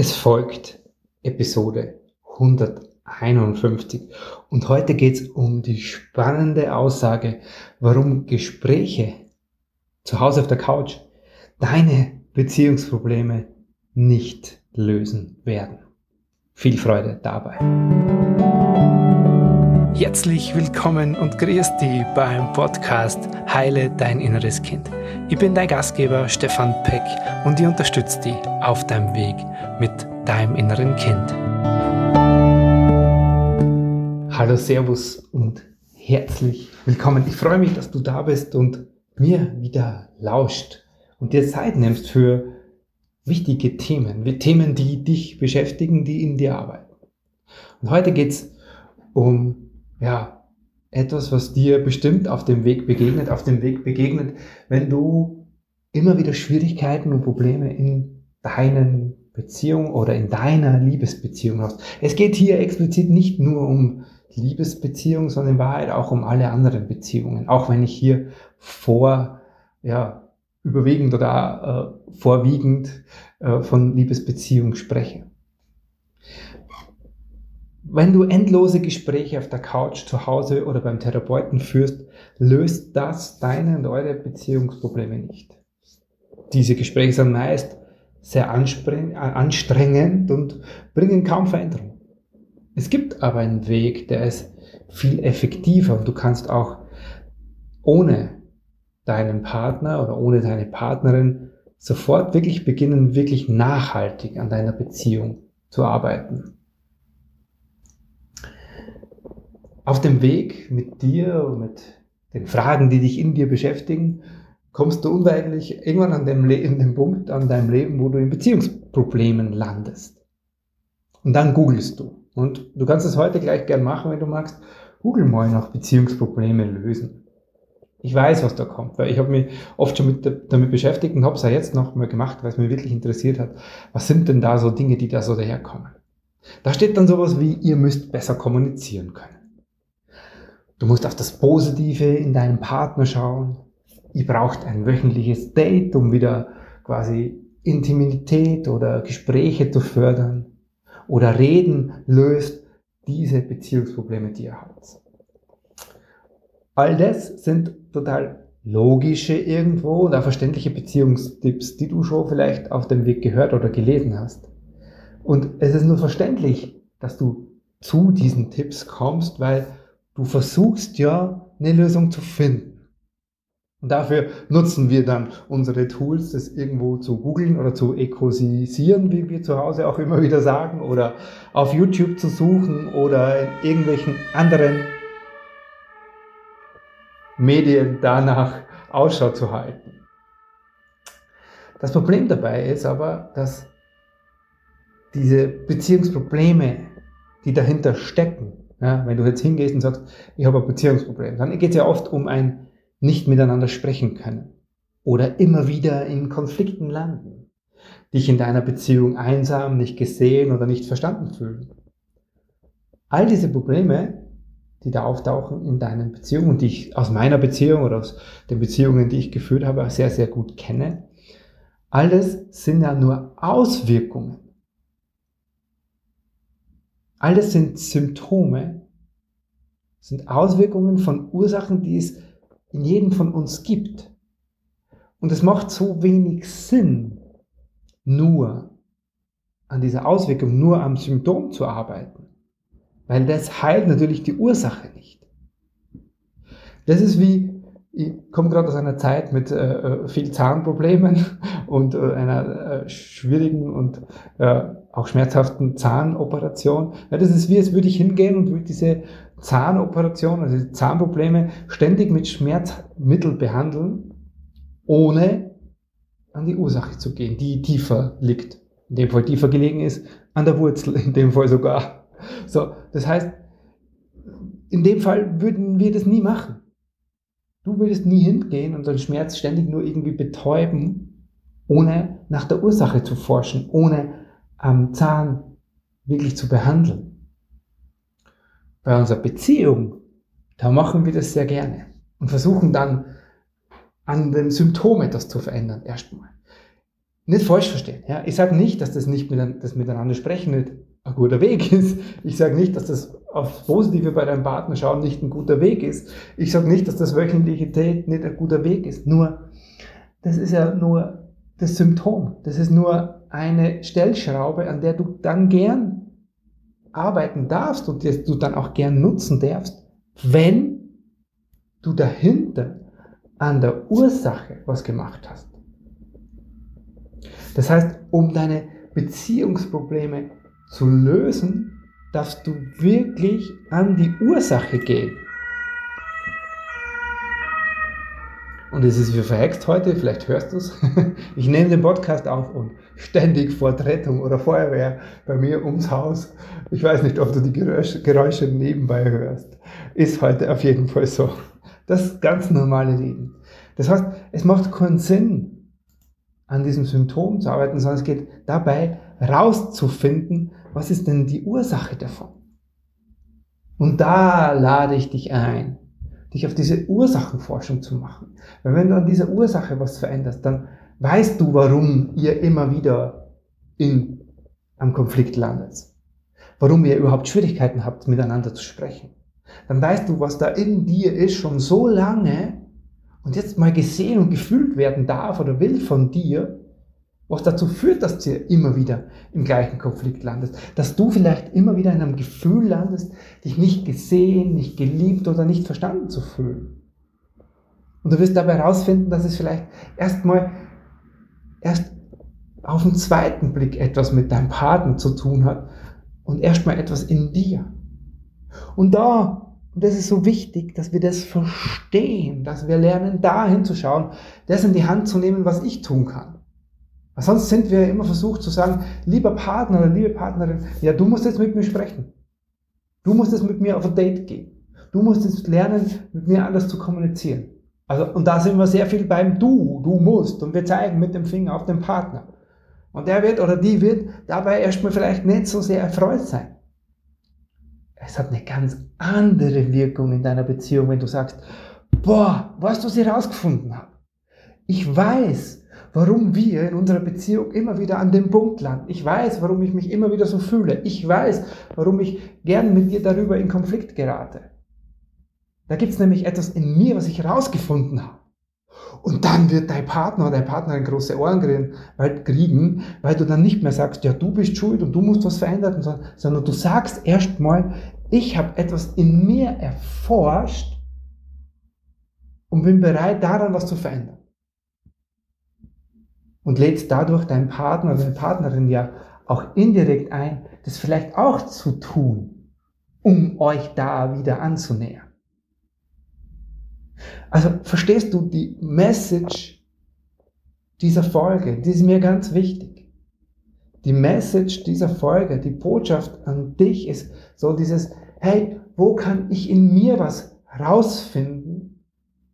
Es folgt Episode 151 und heute geht es um die spannende Aussage, warum Gespräche zu Hause auf der Couch deine Beziehungsprobleme nicht lösen werden. Viel Freude dabei. Herzlich willkommen und grüß dich beim Podcast Heile dein inneres Kind. Ich bin dein Gastgeber Stefan Peck und ich unterstütze dich auf deinem Weg mit deinem inneren Kind. Hallo, Servus und herzlich willkommen. Ich freue mich, dass du da bist und mir wieder lauscht und dir Zeit nimmst für wichtige Themen, Themen, die dich beschäftigen, die in dir arbeiten. Und heute geht es um ja, etwas, was dir bestimmt auf dem Weg begegnet, auf dem Weg begegnet, wenn du immer wieder Schwierigkeiten und Probleme in deinen Beziehungen oder in deiner Liebesbeziehung hast. Es geht hier explizit nicht nur um Liebesbeziehungen, sondern in Wahrheit auch um alle anderen Beziehungen. Auch wenn ich hier vor, ja, überwiegend oder äh, vorwiegend äh, von Liebesbeziehungen spreche. Wenn du endlose Gespräche auf der Couch zu Hause oder beim Therapeuten führst, löst das deine und eure Beziehungsprobleme nicht. Diese Gespräche sind meist sehr anstrengend und bringen kaum Veränderung. Es gibt aber einen Weg, der ist viel effektiver und du kannst auch ohne deinen Partner oder ohne deine Partnerin sofort wirklich beginnen, wirklich nachhaltig an deiner Beziehung zu arbeiten. Auf dem Weg mit dir und mit den Fragen, die dich in dir beschäftigen, kommst du unweigerlich irgendwann an dem, in dem Punkt an deinem Leben, wo du in Beziehungsproblemen landest. Und dann googelst du. Und du kannst es heute gleich gern machen, wenn du magst. Google mal nach Beziehungsprobleme lösen. Ich weiß, was da kommt, weil ich habe mich oft schon mit, damit beschäftigt und habe es ja jetzt noch mal gemacht, weil es mich wirklich interessiert hat. Was sind denn da so Dinge, die da so daherkommen? Da steht dann sowas wie, ihr müsst besser kommunizieren können. Du musst auf das Positive in deinem Partner schauen. Ihr braucht ein wöchentliches Date, um wieder quasi Intimität oder Gespräche zu fördern. Oder Reden löst diese Beziehungsprobleme, die ihr habt. All das sind total logische irgendwo auch verständliche Beziehungstipps, die du schon vielleicht auf dem Weg gehört oder gelesen hast. Und es ist nur verständlich, dass du zu diesen Tipps kommst, weil Du versuchst ja eine Lösung zu finden. Und dafür nutzen wir dann unsere Tools, das irgendwo zu googeln oder zu ekosisieren, wie wir zu Hause auch immer wieder sagen, oder auf YouTube zu suchen oder in irgendwelchen anderen Medien danach Ausschau zu halten. Das Problem dabei ist aber, dass diese Beziehungsprobleme, die dahinter stecken, ja, wenn du jetzt hingehst und sagst, ich habe ein Beziehungsproblem, dann geht es ja oft um ein nicht miteinander sprechen können oder immer wieder in Konflikten landen, dich in deiner Beziehung einsam, nicht gesehen oder nicht verstanden fühlen. All diese Probleme, die da auftauchen in deinen Beziehungen und die ich aus meiner Beziehung oder aus den Beziehungen, die ich geführt habe, sehr, sehr gut kenne, alles sind ja nur Auswirkungen alles sind Symptome, sind Auswirkungen von Ursachen, die es in jedem von uns gibt. Und es macht so wenig Sinn, nur an dieser Auswirkung, nur am Symptom zu arbeiten. Weil das heilt natürlich die Ursache nicht. Das ist wie, ich komme gerade aus einer Zeit mit äh, äh viel Zahnproblemen und äh, einer äh, schwierigen und äh, auch schmerzhaften Zahnoperation. Ja, das ist wie, als würde ich hingehen und würde diese Zahnoperation, also die Zahnprobleme ständig mit Schmerzmittel behandeln, ohne an die Ursache zu gehen, die tiefer liegt. In dem Fall tiefer gelegen ist, an der Wurzel, in dem Fall sogar. So, das heißt, in dem Fall würden wir das nie machen. Du würdest nie hingehen und den Schmerz ständig nur irgendwie betäuben, ohne nach der Ursache zu forschen, ohne am Zahn wirklich zu behandeln. Bei unserer Beziehung, da machen wir das sehr gerne und versuchen dann an den Symptomen etwas zu verändern erstmal. nicht falsch verstehen. Ja? Ich sage nicht, dass das nicht mit, das Miteinander sprechen nicht ein guter Weg ist. Ich sage nicht, dass das aufs Positive bei deinem Partner schauen nicht ein guter Weg ist. Ich sage nicht, dass das wöchentliche Date nicht ein guter Weg ist. Nur, das ist ja nur das Symptom. Das ist nur eine Stellschraube, an der du dann gern arbeiten darfst und die du dann auch gern nutzen darfst, wenn du dahinter an der Ursache was gemacht hast. Das heißt, um deine Beziehungsprobleme zu lösen, darfst du wirklich an die Ursache gehen. Und es ist wie verhext heute, vielleicht hörst du es. Ich nehme den Podcast auf und ständig vor Rettung oder Feuerwehr bei mir ums Haus. Ich weiß nicht, ob du die Geräusche nebenbei hörst. Ist heute auf jeden Fall so. Das ganz normale Leben. Das heißt, es macht keinen Sinn, an diesem Symptom zu arbeiten, sondern es geht dabei, rauszufinden, was ist denn die Ursache davon? Und da lade ich dich ein, dich auf diese Ursachenforschung zu machen. Weil wenn du an dieser Ursache was veränderst, dann weißt du, warum ihr immer wieder in, am Konflikt landet. Warum ihr überhaupt Schwierigkeiten habt, miteinander zu sprechen. Dann weißt du, was da in dir ist, schon so lange und jetzt mal gesehen und gefühlt werden darf oder will von dir, was dazu führt, dass du immer wieder im gleichen Konflikt landest. Dass du vielleicht immer wieder in einem Gefühl landest, dich nicht gesehen, nicht geliebt oder nicht verstanden zu fühlen. Und du wirst dabei herausfinden, dass es vielleicht erstmal erst auf den zweiten Blick etwas mit deinem Partner zu tun hat und erstmal etwas in dir. Und da, und das ist so wichtig, dass wir das verstehen, dass wir lernen, da hinzuschauen, das in die Hand zu nehmen, was ich tun kann. Weil sonst sind wir immer versucht zu sagen, lieber Partner oder liebe Partnerin, ja, du musst jetzt mit mir sprechen. Du musst jetzt mit mir auf ein Date gehen. Du musst jetzt lernen, mit mir anders zu kommunizieren. Also, und da sind wir sehr viel beim Du, du musst. Und wir zeigen mit dem Finger auf den Partner. Und der wird oder die wird dabei erstmal vielleicht nicht so sehr erfreut sein. Es hat eine ganz andere Wirkung in deiner Beziehung, wenn du sagst, boah, weißt du, was ich herausgefunden habe? Ich weiß, warum wir in unserer Beziehung immer wieder an dem Punkt landen. Ich weiß, warum ich mich immer wieder so fühle. Ich weiß, warum ich gern mit dir darüber in Konflikt gerate. Da gibt es nämlich etwas in mir, was ich herausgefunden habe. Und dann wird dein Partner oder deine Partnerin große Ohren kriegen, weil du dann nicht mehr sagst, ja, du bist schuld und du musst was verändern, sondern du sagst erstmal, ich habe etwas in mir erforscht und bin bereit, daran was zu verändern und lädst dadurch deinen Partner oder deine Partnerin ja auch indirekt ein, das vielleicht auch zu tun, um euch da wieder anzunähern. Also verstehst du die Message dieser Folge? Die ist mir ganz wichtig. Die Message dieser Folge, die Botschaft an dich ist so dieses, hey, wo kann ich in mir was rausfinden,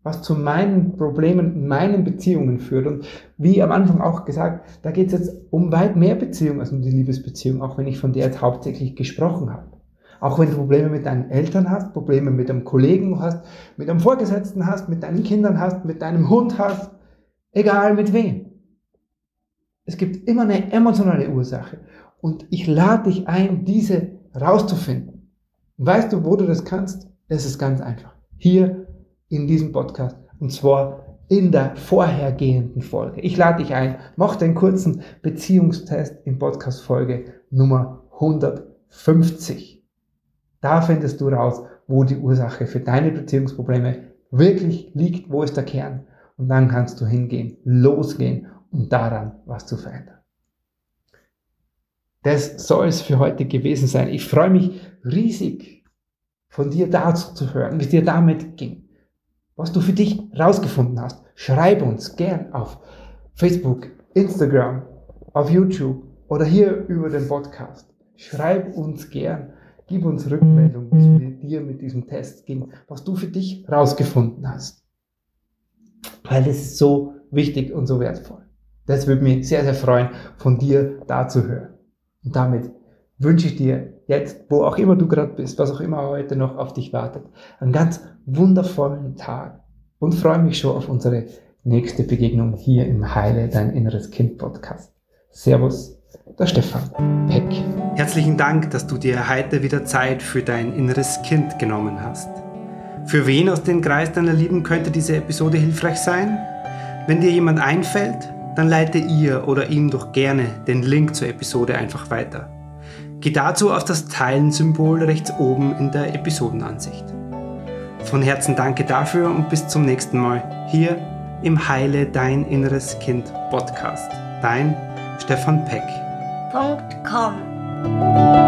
was zu meinen Problemen in meinen Beziehungen führt. Und wie am Anfang auch gesagt, da geht es jetzt um weit mehr Beziehungen als um die Liebesbeziehung, auch wenn ich von der jetzt hauptsächlich gesprochen habe. Auch wenn du Probleme mit deinen Eltern hast, Probleme mit einem Kollegen hast, mit einem Vorgesetzten hast, mit deinen Kindern hast, mit deinem Hund hast, egal mit wem. Es gibt immer eine emotionale Ursache. Und ich lade dich ein, diese rauszufinden. weißt du, wo du das kannst? Es ist ganz einfach. Hier in diesem Podcast. Und zwar in der vorhergehenden Folge. Ich lade dich ein, mach den kurzen Beziehungstest in Podcast-Folge Nummer 150. Da findest du raus, wo die Ursache für deine Beziehungsprobleme wirklich liegt, wo ist der Kern. Und dann kannst du hingehen, losgehen und daran was zu verändern. Das soll es für heute gewesen sein. Ich freue mich riesig, von dir dazu zu hören, wie es dir damit ging was du für dich rausgefunden hast. Schreib uns gern auf Facebook, Instagram, auf YouTube oder hier über den Podcast. Schreib uns gern, gib uns Rückmeldung, wie es mit dir mit diesem Test ging, was du für dich rausgefunden hast. Weil es ist so wichtig und so wertvoll. Das würde mich sehr, sehr freuen, von dir da zu hören. Und damit wünsche ich dir jetzt, wo auch immer du gerade bist, was auch immer heute noch auf dich wartet, einen ganz wundervollen Tag und freue mich schon auf unsere nächste Begegnung hier im Heile Dein Inneres Kind Podcast. Servus, der Stefan Peck. Herzlichen Dank, dass du dir heute wieder Zeit für dein inneres Kind genommen hast. Für wen aus dem Kreis deiner Lieben könnte diese Episode hilfreich sein? Wenn dir jemand einfällt, dann leite ihr oder ihm doch gerne den Link zur Episode einfach weiter. Geh dazu auf das Teilen-Symbol rechts oben in der Episodenansicht. Von Herzen danke dafür und bis zum nächsten Mal hier im Heile Dein Inneres Kind Podcast. Dein Stefan Peck. .com